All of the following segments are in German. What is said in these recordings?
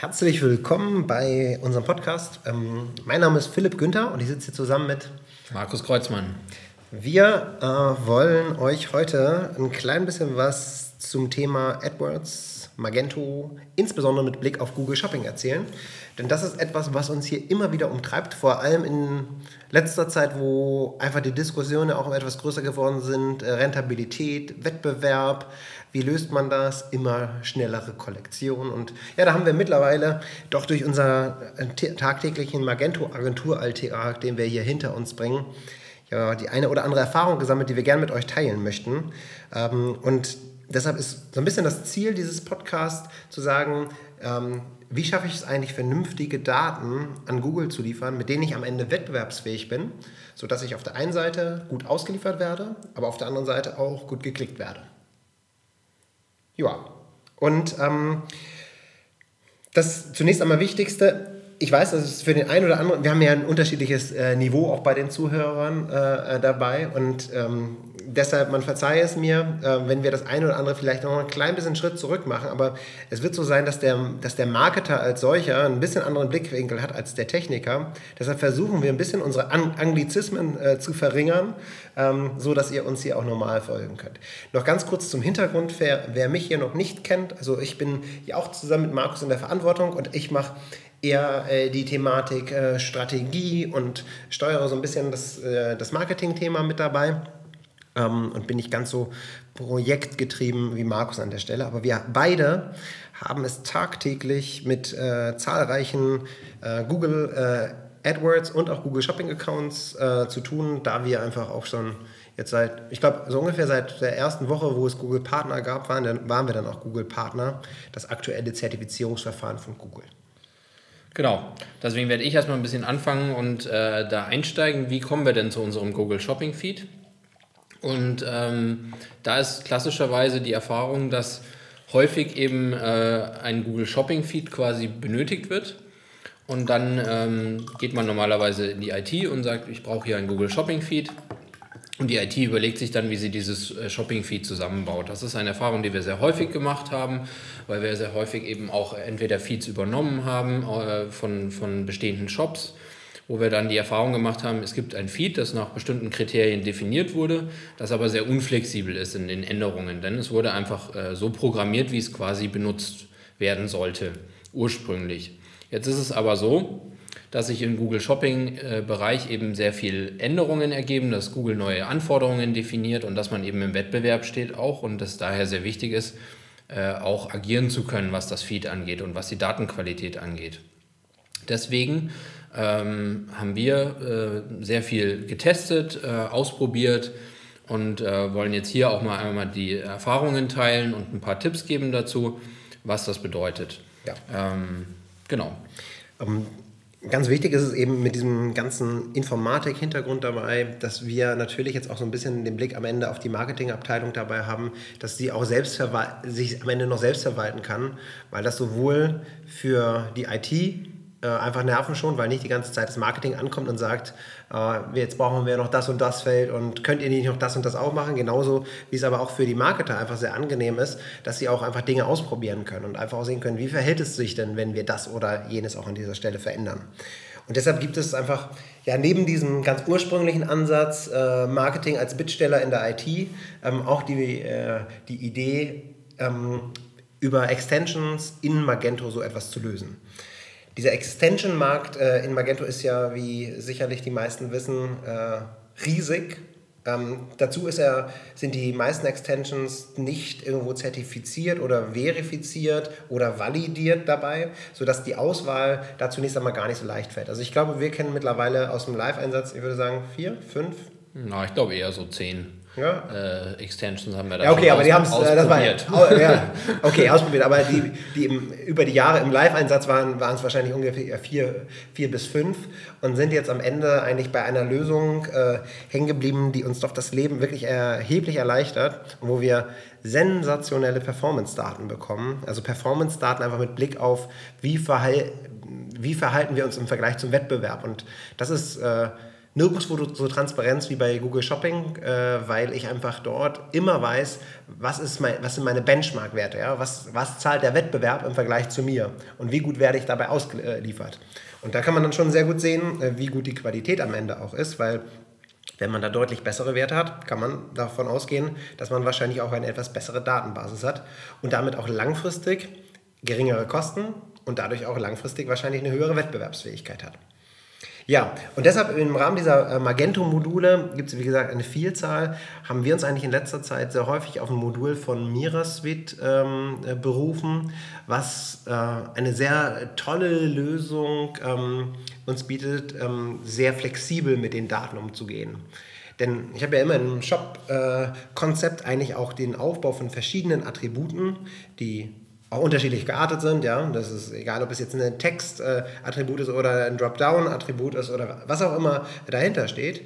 Herzlich willkommen bei unserem Podcast. Ähm, mein Name ist Philipp Günther und ich sitze hier zusammen mit Markus Kreuzmann. Wir äh, wollen euch heute ein klein bisschen was zum Thema AdWords, Magento, insbesondere mit Blick auf Google Shopping erzählen. Denn das ist etwas, was uns hier immer wieder umtreibt, vor allem in letzter Zeit, wo einfach die Diskussionen auch etwas größer geworden sind. Äh, Rentabilität, Wettbewerb, wie löst man das? Immer schnellere Kollektion. Und ja, da haben wir mittlerweile doch durch unser äh, tagtäglichen Magento-Agentur-Alltag, den wir hier hinter uns bringen, ja, die eine oder andere Erfahrung gesammelt, die wir gerne mit euch teilen möchten. Ähm, und deshalb ist so ein bisschen das Ziel dieses Podcasts zu sagen, ähm, wie schaffe ich es eigentlich, vernünftige Daten an Google zu liefern, mit denen ich am Ende wettbewerbsfähig bin, sodass ich auf der einen Seite gut ausgeliefert werde, aber auf der anderen Seite auch gut geklickt werde. Ja, und ähm, das zunächst einmal Wichtigste, ich weiß, das ist für den einen oder anderen, wir haben ja ein unterschiedliches äh, Niveau auch bei den Zuhörern äh, äh dabei und ähm, deshalb, man verzeihe es mir, äh, wenn wir das eine oder andere vielleicht noch ein klein bisschen Schritt zurück machen, aber es wird so sein, dass der, dass der Marketer als solcher ein bisschen anderen Blickwinkel hat als der Techniker. Deshalb versuchen wir ein bisschen unsere An Anglizismen äh, zu verringern, ähm, so dass ihr uns hier auch normal folgen könnt. Noch ganz kurz zum Hintergrund, wer, wer mich hier noch nicht kennt, also ich bin ja auch zusammen mit Markus in der Verantwortung und ich mache eher äh, die Thematik äh, Strategie und steuere so ein bisschen das, äh, das Marketing-Thema mit dabei ähm, und bin nicht ganz so projektgetrieben wie Markus an der Stelle. Aber wir beide haben es tagtäglich mit äh, zahlreichen äh, Google äh, AdWords und auch Google Shopping Accounts zu tun, da wir einfach auch schon jetzt seit, ich glaube, so ungefähr seit der ersten Woche, wo es Google Partner gab, waren, dann, waren wir dann auch Google Partner, das aktuelle Zertifizierungsverfahren von Google. Genau, deswegen werde ich erstmal ein bisschen anfangen und äh, da einsteigen. Wie kommen wir denn zu unserem Google Shopping Feed? Und ähm, da ist klassischerweise die Erfahrung, dass häufig eben äh, ein Google Shopping Feed quasi benötigt wird. Und dann ähm, geht man normalerweise in die IT und sagt, ich brauche hier ein Google Shopping Feed. Und die IT überlegt sich dann, wie sie dieses äh, Shopping-Feed zusammenbaut. Das ist eine Erfahrung, die wir sehr häufig gemacht haben, weil wir sehr häufig eben auch entweder Feeds übernommen haben äh, von, von bestehenden Shops, wo wir dann die Erfahrung gemacht haben, es gibt ein Feed, das nach bestimmten Kriterien definiert wurde, das aber sehr unflexibel ist in den Änderungen, denn es wurde einfach äh, so programmiert, wie es quasi benutzt werden sollte, ursprünglich. Jetzt ist es aber so, dass sich im Google Shopping-Bereich eben sehr viel Änderungen ergeben, dass Google neue Anforderungen definiert und dass man eben im Wettbewerb steht auch und dass daher sehr wichtig ist, äh, auch agieren zu können, was das Feed angeht und was die Datenqualität angeht. Deswegen ähm, haben wir äh, sehr viel getestet, äh, ausprobiert und äh, wollen jetzt hier auch mal einmal die Erfahrungen teilen und ein paar Tipps geben dazu, was das bedeutet. Ja. Ähm, genau. Um Ganz wichtig ist es eben mit diesem ganzen Informatik-Hintergrund dabei, dass wir natürlich jetzt auch so ein bisschen den Blick am Ende auf die Marketingabteilung dabei haben, dass sie auch selbst sich am Ende noch selbst verwalten kann, weil das sowohl für die IT äh, einfach nerven schon, weil nicht die ganze Zeit das Marketing ankommt und sagt, jetzt brauchen wir noch das und das Feld und könnt ihr nicht noch das und das auch machen. Genauso wie es aber auch für die Marketer einfach sehr angenehm ist, dass sie auch einfach Dinge ausprobieren können und einfach auch sehen können, wie verhält es sich denn, wenn wir das oder jenes auch an dieser Stelle verändern. Und deshalb gibt es einfach, ja, neben diesem ganz ursprünglichen Ansatz, äh, Marketing als Bittsteller in der IT, ähm, auch die, äh, die Idee, ähm, über Extensions in Magento so etwas zu lösen. Dieser Extension-Markt äh, in Magento ist ja, wie sicherlich die meisten wissen, äh, riesig. Ähm, dazu er, sind die meisten Extensions nicht irgendwo zertifiziert oder verifiziert oder validiert dabei, sodass die Auswahl da zunächst einmal gar nicht so leicht fällt. Also ich glaube, wir kennen mittlerweile aus dem Live-Einsatz, ich würde sagen, vier, fünf? Na, ich glaube eher so zehn ja. äh, Extensions haben wir da ja, okay, aber die haben es äh, ausprobiert. War, ja, okay, ausprobiert. Aber die, die im, über die Jahre im Live-Einsatz waren, waren es wahrscheinlich ungefähr vier, vier bis fünf und sind jetzt am Ende eigentlich bei einer Lösung äh, hängen geblieben, die uns doch das Leben wirklich erheblich erleichtert, wo wir sensationelle Performance-Daten bekommen. Also Performance-Daten einfach mit Blick auf, wie, verhal wie verhalten wir uns im Vergleich zum Wettbewerb. Und das ist äh, nirgendwo so Transparenz wie bei Google Shopping, äh, weil ich einfach dort immer weiß, was, ist mein, was sind meine Benchmark-Werte, ja? was, was zahlt der Wettbewerb im Vergleich zu mir und wie gut werde ich dabei ausgeliefert. Und da kann man dann schon sehr gut sehen, äh, wie gut die Qualität am Ende auch ist, weil wenn man da deutlich bessere Werte hat, kann man davon ausgehen, dass man wahrscheinlich auch eine etwas bessere Datenbasis hat und damit auch langfristig geringere Kosten und dadurch auch langfristig wahrscheinlich eine höhere Wettbewerbsfähigkeit hat. Ja, und deshalb im Rahmen dieser äh, Magento-Module gibt es, wie gesagt, eine Vielzahl. Haben wir uns eigentlich in letzter Zeit sehr häufig auf ein Modul von Mirasuite ähm, äh, berufen, was äh, eine sehr tolle Lösung ähm, uns bietet, ähm, sehr flexibel mit den Daten umzugehen. Denn ich habe ja immer im Shop-Konzept äh, eigentlich auch den Aufbau von verschiedenen Attributen, die auch unterschiedlich geartet sind, ja. Das ist egal, ob es jetzt ein Text-Attribut ist oder ein Dropdown-Attribut ist oder was auch immer dahinter steht.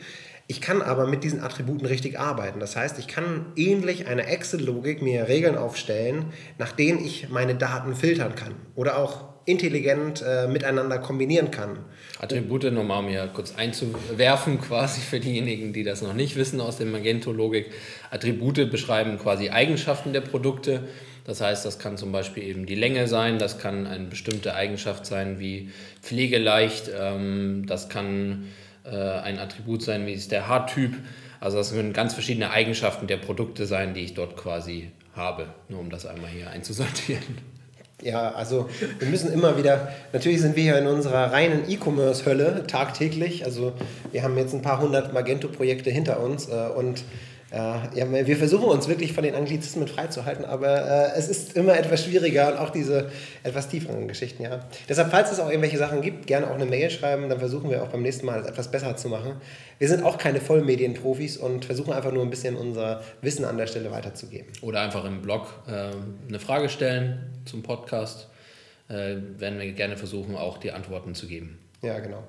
Ich kann aber mit diesen Attributen richtig arbeiten. Das heißt, ich kann ähnlich einer Excel-Logik mir Regeln aufstellen, nach denen ich meine Daten filtern kann oder auch intelligent äh, miteinander kombinieren kann. Attribute nochmal, um hier kurz einzuwerfen, quasi für diejenigen, die das noch nicht wissen aus der Magento-Logik. Attribute beschreiben quasi Eigenschaften der Produkte das heißt, das kann zum Beispiel eben die Länge sein, das kann eine bestimmte Eigenschaft sein wie pflegeleicht, ähm, das kann äh, ein Attribut sein wie ist der Haartyp. Also das können ganz verschiedene Eigenschaften der Produkte sein, die ich dort quasi habe, nur um das einmal hier einzusortieren. Ja, also wir müssen immer wieder, natürlich sind wir hier in unserer reinen E-Commerce-Hölle tagtäglich. Also wir haben jetzt ein paar hundert Magento-Projekte hinter uns äh, und ja, wir versuchen uns wirklich von den Anglizismen freizuhalten, aber äh, es ist immer etwas schwieriger und auch diese etwas tieferen Geschichten, ja. Deshalb, falls es auch irgendwelche Sachen gibt, gerne auch eine Mail schreiben, dann versuchen wir auch beim nächsten Mal es etwas besser zu machen. Wir sind auch keine Vollmedienprofis und versuchen einfach nur ein bisschen unser Wissen an der Stelle weiterzugeben. Oder einfach im Blog äh, eine Frage stellen zum Podcast. Äh, werden wir gerne versuchen, auch die Antworten zu geben. Ja, genau.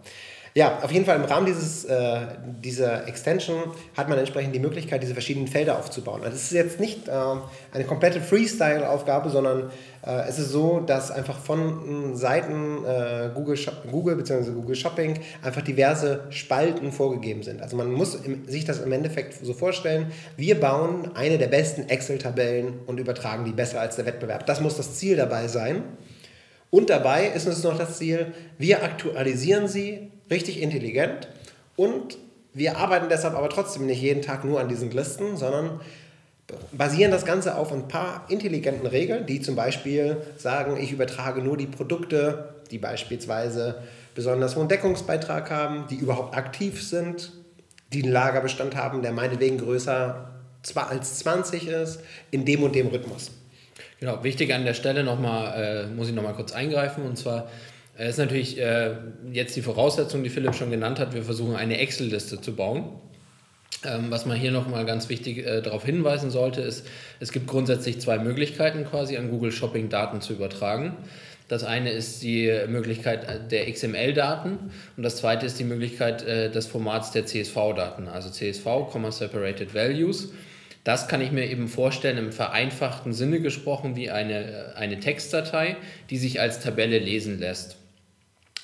Ja, auf jeden Fall im Rahmen dieses, äh, dieser Extension hat man entsprechend die Möglichkeit, diese verschiedenen Felder aufzubauen. Also es ist jetzt nicht äh, eine komplette Freestyle-Aufgabe, sondern äh, es ist so, dass einfach von Seiten äh, Google, Google bzw. Google Shopping einfach diverse Spalten vorgegeben sind. Also man muss im, sich das im Endeffekt so vorstellen, wir bauen eine der besten Excel-Tabellen und übertragen die besser als der Wettbewerb. Das muss das Ziel dabei sein. Und dabei ist es noch das Ziel, wir aktualisieren sie richtig intelligent und wir arbeiten deshalb aber trotzdem nicht jeden Tag nur an diesen Listen, sondern basieren das Ganze auf ein paar intelligenten Regeln, die zum Beispiel sagen, ich übertrage nur die Produkte, die beispielsweise besonders hohen Deckungsbeitrag haben, die überhaupt aktiv sind, die einen Lagerbestand haben, der meinetwegen größer als 20 ist, in dem und dem Rhythmus. Genau, wichtig an der Stelle nochmal, äh, muss ich nochmal kurz eingreifen, und zwar das ist natürlich äh, jetzt die Voraussetzung, die Philipp schon genannt hat. Wir versuchen eine Excel-Liste zu bauen. Ähm, was man hier nochmal ganz wichtig äh, darauf hinweisen sollte, ist, es gibt grundsätzlich zwei Möglichkeiten quasi an Google Shopping Daten zu übertragen. Das eine ist die Möglichkeit der XML-Daten und das zweite ist die Möglichkeit äh, des Formats der CSV-Daten, also CSV, Separated Values. Das kann ich mir eben vorstellen, im vereinfachten Sinne gesprochen, wie eine, äh, eine Textdatei, die sich als Tabelle lesen lässt.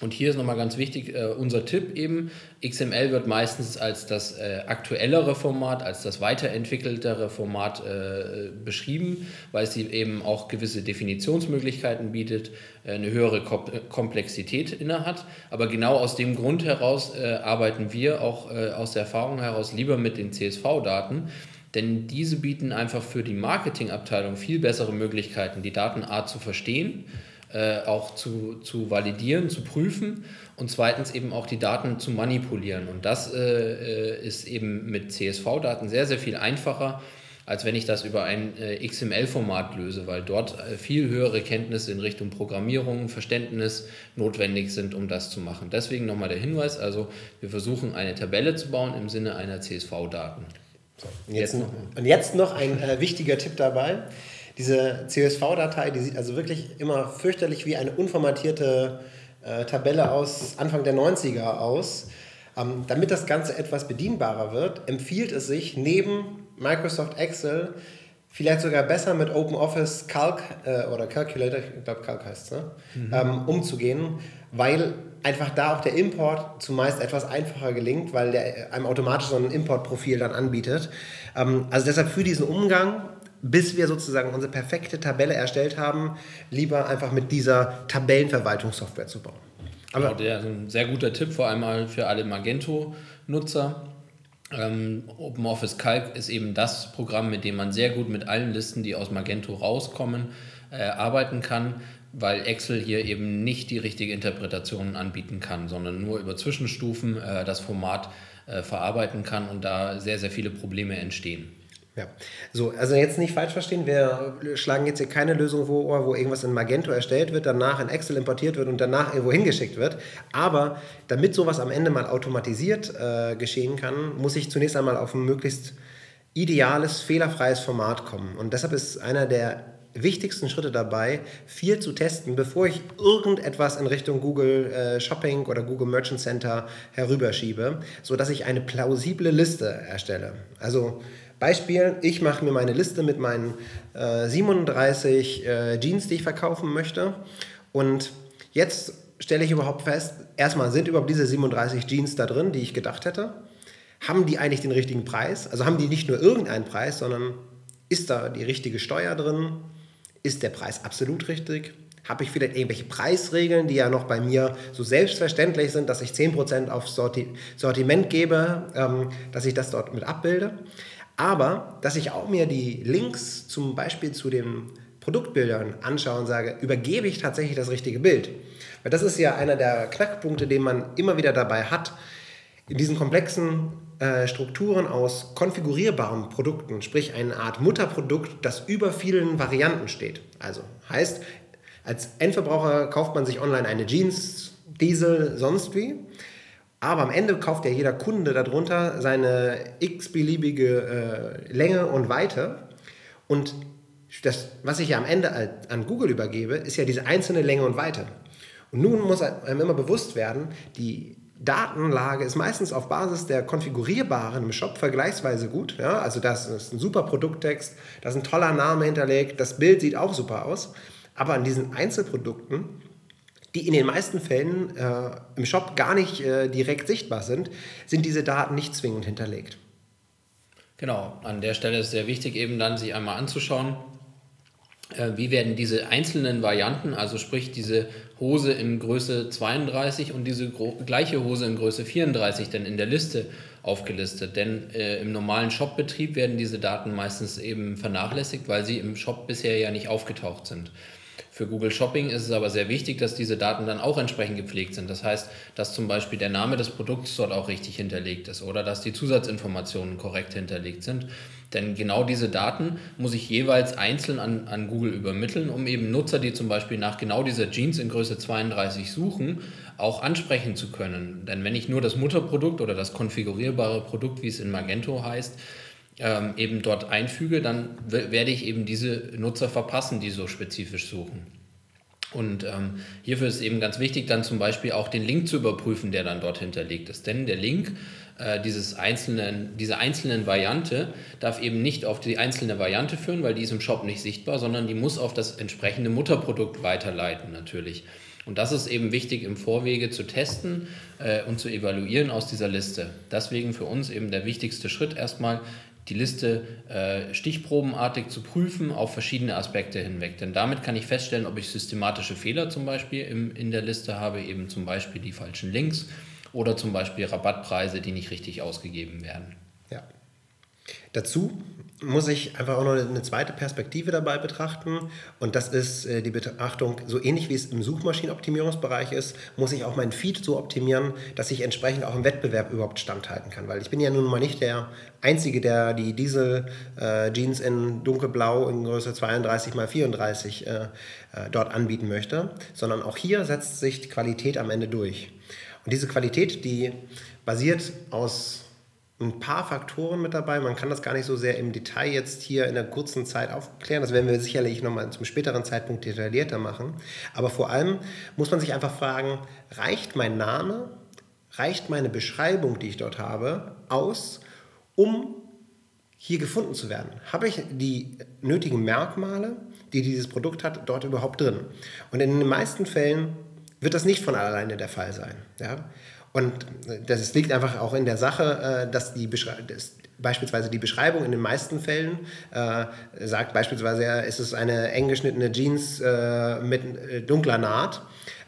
Und hier ist nochmal ganz wichtig, äh, unser Tipp eben, XML wird meistens als das äh, aktuellere Format, als das weiterentwickeltere Format äh, beschrieben, weil es eben auch gewisse Definitionsmöglichkeiten bietet, äh, eine höhere Kom Komplexität innehat. Aber genau aus dem Grund heraus äh, arbeiten wir auch äh, aus der Erfahrung heraus lieber mit den CSV-Daten, denn diese bieten einfach für die Marketingabteilung viel bessere Möglichkeiten, die Datenart zu verstehen äh, auch zu, zu validieren, zu prüfen und zweitens eben auch die Daten zu manipulieren. Und das äh, äh ist eben mit CSV-Daten sehr, sehr viel einfacher, als wenn ich das über ein äh, XML-Format löse, weil dort äh, viel höhere Kenntnisse in Richtung Programmierung, Verständnis notwendig sind, um das zu machen. Deswegen nochmal der Hinweis, also wir versuchen eine Tabelle zu bauen im Sinne einer CSV-Daten. So, und, jetzt, und jetzt noch ein äh, wichtiger Tipp dabei. Diese CSV-Datei, die sieht also wirklich immer fürchterlich wie eine unformatierte äh, Tabelle aus Anfang der 90er aus. Ähm, damit das Ganze etwas bedienbarer wird, empfiehlt es sich, neben Microsoft Excel vielleicht sogar besser mit OpenOffice Calc äh, oder Calculator, ich glaube Calc heißt es, ne? Mhm. Ähm, umzugehen, weil einfach da auch der Import zumeist etwas einfacher gelingt, weil der einem automatisch so ein Importprofil dann anbietet. Ähm, also deshalb für diesen Umgang, bis wir sozusagen unsere perfekte Tabelle erstellt haben, lieber einfach mit dieser Tabellenverwaltungssoftware zu bauen. Aber genau, der ist ein sehr guter Tipp, vor allem für alle Magento-Nutzer. Ähm, OpenOffice Calc ist eben das Programm, mit dem man sehr gut mit allen Listen, die aus Magento rauskommen, äh, arbeiten kann, weil Excel hier eben nicht die richtige Interpretation anbieten kann, sondern nur über Zwischenstufen äh, das Format äh, verarbeiten kann und da sehr, sehr viele Probleme entstehen. Ja, so, also jetzt nicht falsch verstehen, wir schlagen jetzt hier keine Lösung vor, wo irgendwas in Magento erstellt wird, danach in Excel importiert wird und danach irgendwo hingeschickt wird. Aber damit sowas am Ende mal automatisiert äh, geschehen kann, muss ich zunächst einmal auf ein möglichst ideales, fehlerfreies Format kommen. Und deshalb ist einer der wichtigsten Schritte dabei, viel zu testen, bevor ich irgendetwas in Richtung Google äh, Shopping oder Google Merchant Center herüberschiebe, sodass ich eine plausible Liste erstelle. Also Beispiel, ich mache mir meine Liste mit meinen äh, 37 äh, Jeans, die ich verkaufen möchte. Und jetzt stelle ich überhaupt fest, erstmal sind überhaupt diese 37 Jeans da drin, die ich gedacht hätte. Haben die eigentlich den richtigen Preis? Also haben die nicht nur irgendeinen Preis, sondern ist da die richtige Steuer drin? Ist der Preis absolut richtig? Habe ich vielleicht irgendwelche Preisregeln, die ja noch bei mir so selbstverständlich sind, dass ich 10% aufs Sortiment gebe, ähm, dass ich das dort mit abbilde? Aber dass ich auch mir die Links zum Beispiel zu den Produktbildern anschaue und sage, übergebe ich tatsächlich das richtige Bild? Weil das ist ja einer der Knackpunkte, den man immer wieder dabei hat, in diesen komplexen äh, Strukturen aus konfigurierbaren Produkten, sprich eine Art Mutterprodukt, das über vielen Varianten steht. Also heißt, als Endverbraucher kauft man sich online eine Jeans, Diesel, sonst wie aber am Ende kauft ja jeder Kunde darunter seine x-beliebige äh, Länge und Weite. Und das, was ich ja am Ende an Google übergebe, ist ja diese einzelne Länge und Weite. Und nun muss einem immer bewusst werden, die Datenlage ist meistens auf Basis der konfigurierbaren im Shop vergleichsweise gut. Ja? Also das ist ein super Produkttext, da ist ein toller Name hinterlegt, das Bild sieht auch super aus. Aber an diesen Einzelprodukten die in den meisten Fällen äh, im Shop gar nicht äh, direkt sichtbar sind, sind diese Daten nicht zwingend hinterlegt. Genau, an der Stelle ist sehr wichtig, eben dann sich einmal anzuschauen, äh, wie werden diese einzelnen Varianten, also sprich diese Hose in Größe 32 und diese gleiche Hose in Größe 34 denn in der Liste aufgelistet. Denn äh, im normalen Shopbetrieb werden diese Daten meistens eben vernachlässigt, weil sie im Shop bisher ja nicht aufgetaucht sind. Für Google Shopping ist es aber sehr wichtig, dass diese Daten dann auch entsprechend gepflegt sind. Das heißt, dass zum Beispiel der Name des Produkts dort auch richtig hinterlegt ist oder dass die Zusatzinformationen korrekt hinterlegt sind. Denn genau diese Daten muss ich jeweils einzeln an, an Google übermitteln, um eben Nutzer, die zum Beispiel nach genau dieser Jeans in Größe 32 suchen, auch ansprechen zu können. Denn wenn ich nur das Mutterprodukt oder das konfigurierbare Produkt, wie es in Magento heißt, ähm, eben dort einfüge, dann werde ich eben diese Nutzer verpassen, die so spezifisch suchen. Und ähm, hierfür ist eben ganz wichtig, dann zum Beispiel auch den Link zu überprüfen, der dann dort hinterlegt ist. Denn der Link äh, dieses einzelnen, dieser einzelnen Variante darf eben nicht auf die einzelne Variante führen, weil die ist im Shop nicht sichtbar, sondern die muss auf das entsprechende Mutterprodukt weiterleiten natürlich. Und das ist eben wichtig im Vorwege zu testen äh, und zu evaluieren aus dieser Liste. Deswegen für uns eben der wichtigste Schritt erstmal, die Liste äh, stichprobenartig zu prüfen auf verschiedene Aspekte hinweg. Denn damit kann ich feststellen, ob ich systematische Fehler zum Beispiel im, in der Liste habe, eben zum Beispiel die falschen Links oder zum Beispiel Rabattpreise, die nicht richtig ausgegeben werden. Dazu muss ich einfach auch noch eine zweite Perspektive dabei betrachten. Und das ist äh, die Betrachtung, so ähnlich wie es im Suchmaschinenoptimierungsbereich ist, muss ich auch meinen Feed so optimieren, dass ich entsprechend auch im Wettbewerb überhaupt standhalten kann. Weil ich bin ja nun mal nicht der Einzige, der die Diesel-Jeans äh, in dunkelblau in Größe 32 x 34 äh, dort anbieten möchte, sondern auch hier setzt sich die Qualität am Ende durch. Und diese Qualität, die basiert aus ein paar Faktoren mit dabei. Man kann das gar nicht so sehr im Detail jetzt hier in der kurzen Zeit aufklären. Das werden wir sicherlich nochmal zum späteren Zeitpunkt detaillierter machen. Aber vor allem muss man sich einfach fragen, reicht mein Name, reicht meine Beschreibung, die ich dort habe, aus, um hier gefunden zu werden? Habe ich die nötigen Merkmale, die dieses Produkt hat, dort überhaupt drin? Und in den meisten Fällen wird das nicht von alleine der Fall sein. Ja? Und das liegt einfach auch in der Sache, äh, dass die dass beispielsweise die Beschreibung in den meisten Fällen äh, sagt beispielsweise, ja, ist es eine eng geschnittene Jeans äh, mit äh, dunkler Naht.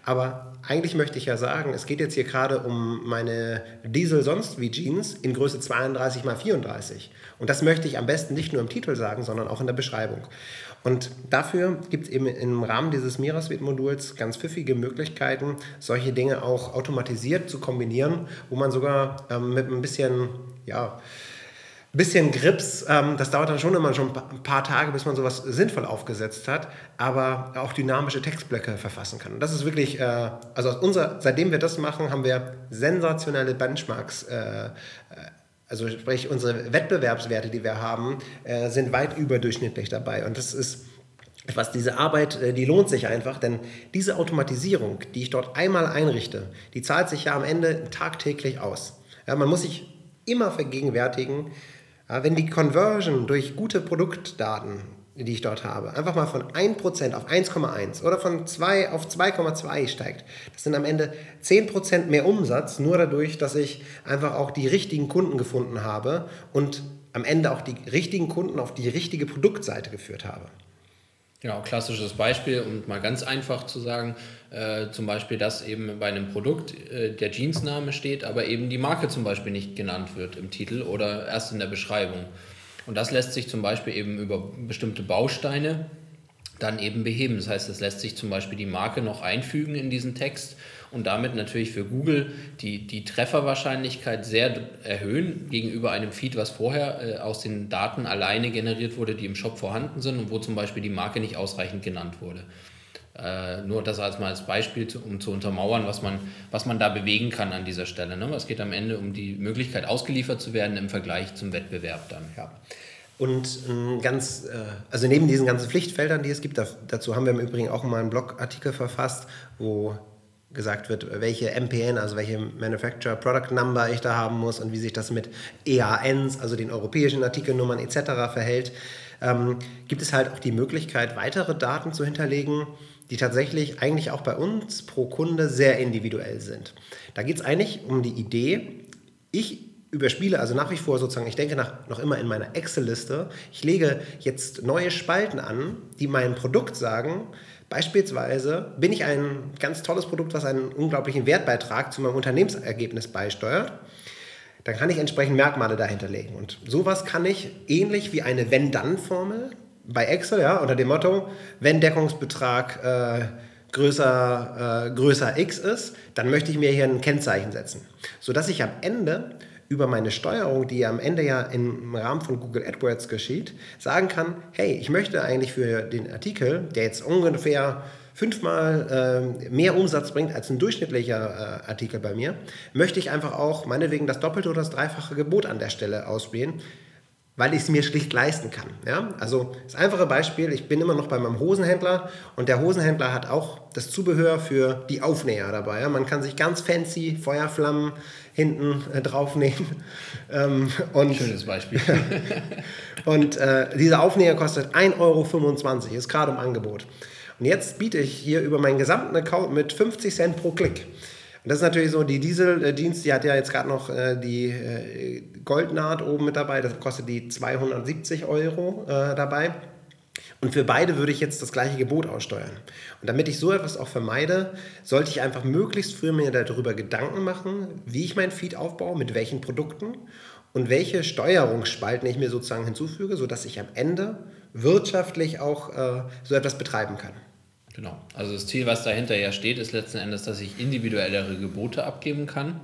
Aber eigentlich möchte ich ja sagen, es geht jetzt hier gerade um meine Diesel sonst wie Jeans in Größe 32 x 34. Und das möchte ich am besten nicht nur im Titel sagen, sondern auch in der Beschreibung. Und dafür gibt es eben im Rahmen dieses Mirasuite-Moduls ganz pfiffige Möglichkeiten, solche Dinge auch automatisiert zu kombinieren, wo man sogar ähm, mit ein bisschen, ja, bisschen Grips, ähm, das dauert dann schon immer schon ein paar Tage, bis man sowas sinnvoll aufgesetzt hat, aber auch dynamische Textblöcke verfassen kann. Und das ist wirklich, äh, also aus unserer, seitdem wir das machen, haben wir sensationelle Benchmarks. Äh, äh also sprich, unsere Wettbewerbswerte, die wir haben, äh, sind weit überdurchschnittlich dabei. Und das ist etwas, diese Arbeit, äh, die lohnt sich einfach, denn diese Automatisierung, die ich dort einmal einrichte, die zahlt sich ja am Ende tagtäglich aus. Ja, man muss sich immer vergegenwärtigen, wenn die Conversion durch gute Produktdaten, die ich dort habe, einfach mal von 1% auf 1,1 oder von 2 auf 2,2 steigt, das sind am Ende 10% mehr Umsatz, nur dadurch, dass ich einfach auch die richtigen Kunden gefunden habe und am Ende auch die richtigen Kunden auf die richtige Produktseite geführt habe. Genau, klassisches Beispiel, um mal ganz einfach zu sagen, äh, zum Beispiel, dass eben bei einem Produkt äh, der Jeansname steht, aber eben die Marke zum Beispiel nicht genannt wird im Titel oder erst in der Beschreibung. Und das lässt sich zum Beispiel eben über bestimmte Bausteine dann eben beheben. Das heißt, es lässt sich zum Beispiel die Marke noch einfügen in diesen Text und damit natürlich für Google die, die Trefferwahrscheinlichkeit sehr erhöhen gegenüber einem Feed, was vorher äh, aus den Daten alleine generiert wurde, die im Shop vorhanden sind und wo zum Beispiel die Marke nicht ausreichend genannt wurde. Äh, nur das als mal als Beispiel, zu, um zu untermauern, was man, was man da bewegen kann an dieser Stelle. Ne? Es geht am Ende um die Möglichkeit, ausgeliefert zu werden im Vergleich zum Wettbewerb dann. Ja. Und ganz, äh, also neben diesen ganzen Pflichtfeldern, die es gibt, dazu haben wir im Übrigen auch mal einen Blogartikel verfasst, wo gesagt wird, welche MPN, also welche Manufacturer Product Number ich da haben muss und wie sich das mit EANs, also den europäischen Artikelnummern etc. verhält, ähm, gibt es halt auch die Möglichkeit, weitere Daten zu hinterlegen, die tatsächlich eigentlich auch bei uns pro Kunde sehr individuell sind. Da geht es eigentlich um die Idee, ich überspiele also nach wie vor sozusagen, ich denke nach, noch immer in meiner Excel-Liste, ich lege jetzt neue Spalten an, die mein Produkt sagen, Beispielsweise bin ich ein ganz tolles Produkt, was einen unglaublichen Wertbeitrag zu meinem Unternehmensergebnis beisteuert. Dann kann ich entsprechend Merkmale dahinter legen. Und sowas kann ich ähnlich wie eine Wenn-Dann-Formel bei Excel, ja, unter dem Motto, wenn Deckungsbetrag äh, größer, äh, größer x ist, dann möchte ich mir hier ein Kennzeichen setzen, sodass ich am Ende über meine Steuerung, die am Ende ja im Rahmen von Google AdWords geschieht, sagen kann, hey, ich möchte eigentlich für den Artikel, der jetzt ungefähr fünfmal äh, mehr Umsatz bringt als ein durchschnittlicher äh, Artikel bei mir, möchte ich einfach auch meinetwegen das doppelte oder das dreifache Gebot an der Stelle auswählen, weil ich es mir schlicht leisten kann. Ja? Also das einfache Beispiel, ich bin immer noch bei meinem Hosenhändler und der Hosenhändler hat auch das Zubehör für die Aufnäher dabei. Ja? Man kann sich ganz fancy Feuerflammen hinten äh, draufnehmen. Ähm, und, Schönes Beispiel. und äh, dieser Aufnäher kostet 1,25 Euro, ist gerade im Angebot. Und jetzt biete ich hier über meinen gesamten Account mit 50 Cent pro Klick. Und das ist natürlich so, die Dieseldienst, die hat ja jetzt gerade noch äh, die äh, Goldnaht oben mit dabei, das kostet die 270 Euro äh, dabei. Und für beide würde ich jetzt das gleiche Gebot aussteuern. Und damit ich so etwas auch vermeide, sollte ich einfach möglichst früh mir darüber Gedanken machen, wie ich mein Feed aufbaue, mit welchen Produkten und welche Steuerungsspalten ich mir sozusagen hinzufüge, sodass ich am Ende wirtschaftlich auch äh, so etwas betreiben kann. Genau. Also das Ziel, was dahinter ja steht, ist letzten Endes, dass ich individuellere Gebote abgeben kann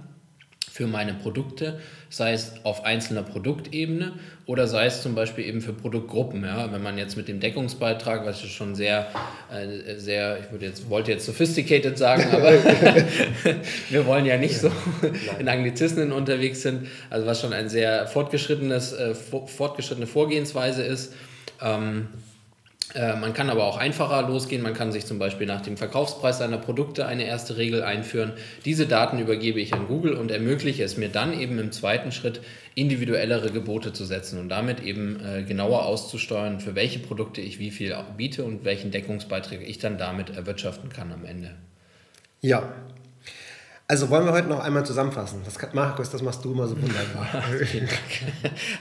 für meine Produkte, sei es auf einzelner Produktebene oder sei es zum Beispiel eben für Produktgruppen. Ja? Wenn man jetzt mit dem Deckungsbeitrag, was schon sehr, äh, sehr, ich würde jetzt, wollte jetzt sophisticated sagen, aber wir wollen ja nicht so in Anglizismen unterwegs sind, also was schon ein sehr fortgeschrittenes, äh, fortgeschrittene Vorgehensweise ist. Ähm, Äh, man kann aber auch einfacher losgehen. Man kann sich zum Beispiel nach dem Verkaufspreis seiner Produkte eine erste Regel einführen. Diese Daten übergebe ich an Google und ermögliche es mir dann eben im zweiten Schritt individuellere Gebote zu setzen und damit eben äh, genauer auszusteuern, für welche Produkte ich wie viel biete und welchen Deckungsbeitrag ich dann damit erwirtschaften kann am Ende. Ja, also wollen wir heute noch einmal zusammenfassen. Das kann, Markus, das machst du immer so wunderbar.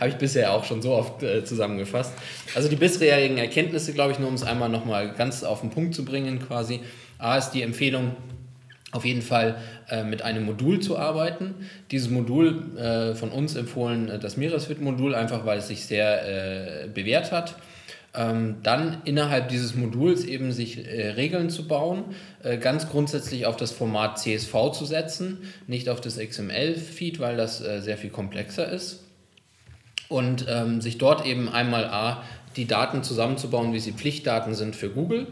Habe ich bisher auch schon so oft äh, zusammengefasst. Also die bisherigen Erkenntnisse, glaube ich, nur um es einmal nochmal ganz auf den Punkt zu bringen quasi. A ist die Empfehlung, auf jeden Fall äh, mit einem Modul zu arbeiten. Dieses Modul äh, von uns empfohlen, äh, das Meeresfit-Modul, einfach weil es sich sehr äh, bewährt hat ähm, dann innerhalb dieses Moduls eben sich äh, Regeln zu bauen, äh, ganz grundsätzlich auf das Format CSV zu setzen, nicht auf das XML-Feed, weil das äh, sehr viel komplexer ist. Und ähm, sich dort eben einmal A, die Daten zusammenzubauen, wie sie Pflichtdaten sind für Google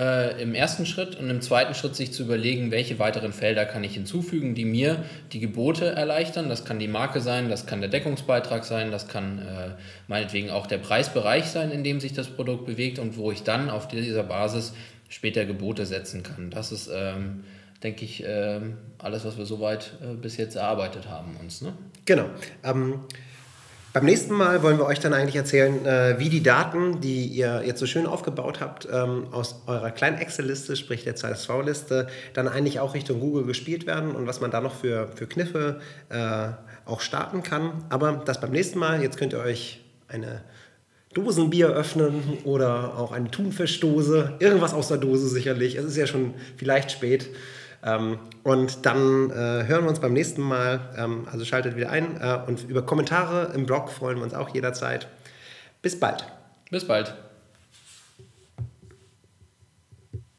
äh, im ersten Schritt und im zweiten Schritt sich zu überlegen, welche weiteren Felder kann ich hinzufügen, die mir die Gebote erleichtern. Das kann die Marke sein, das kann der Deckungsbeitrag sein, das kann äh, meinetwegen auch der Preisbereich sein, in dem sich das Produkt bewegt und wo ich dann auf dieser Basis später Gebote setzen kann. Das ist, ähm, denke ich, äh, alles, was wir soweit äh, bis jetzt erarbeitet haben uns. Ne? Genau. Ähm beim nächsten Mal wollen wir euch dann eigentlich erzählen, äh, wie die Daten, die ihr jetzt so schön aufgebaut habt, ähm, aus eurer kleinen Excel-Liste, sprich der CSV-Liste, dann eigentlich auch Richtung Google gespielt werden und was man da noch für, für Kniffe äh, auch starten kann. Aber das beim nächsten Mal. Jetzt könnt ihr euch eine Dosenbier öffnen oder auch eine Thunfischdose. Irgendwas aus der Dose sicherlich. Es ist ja schon vielleicht spät. Ähm, und dann äh, hören wir uns beim nächsten Mal. Ähm, also schaltet wieder ein. Äh, und über Kommentare im Blog freuen wir uns auch jederzeit. Bis bald. Bis bald.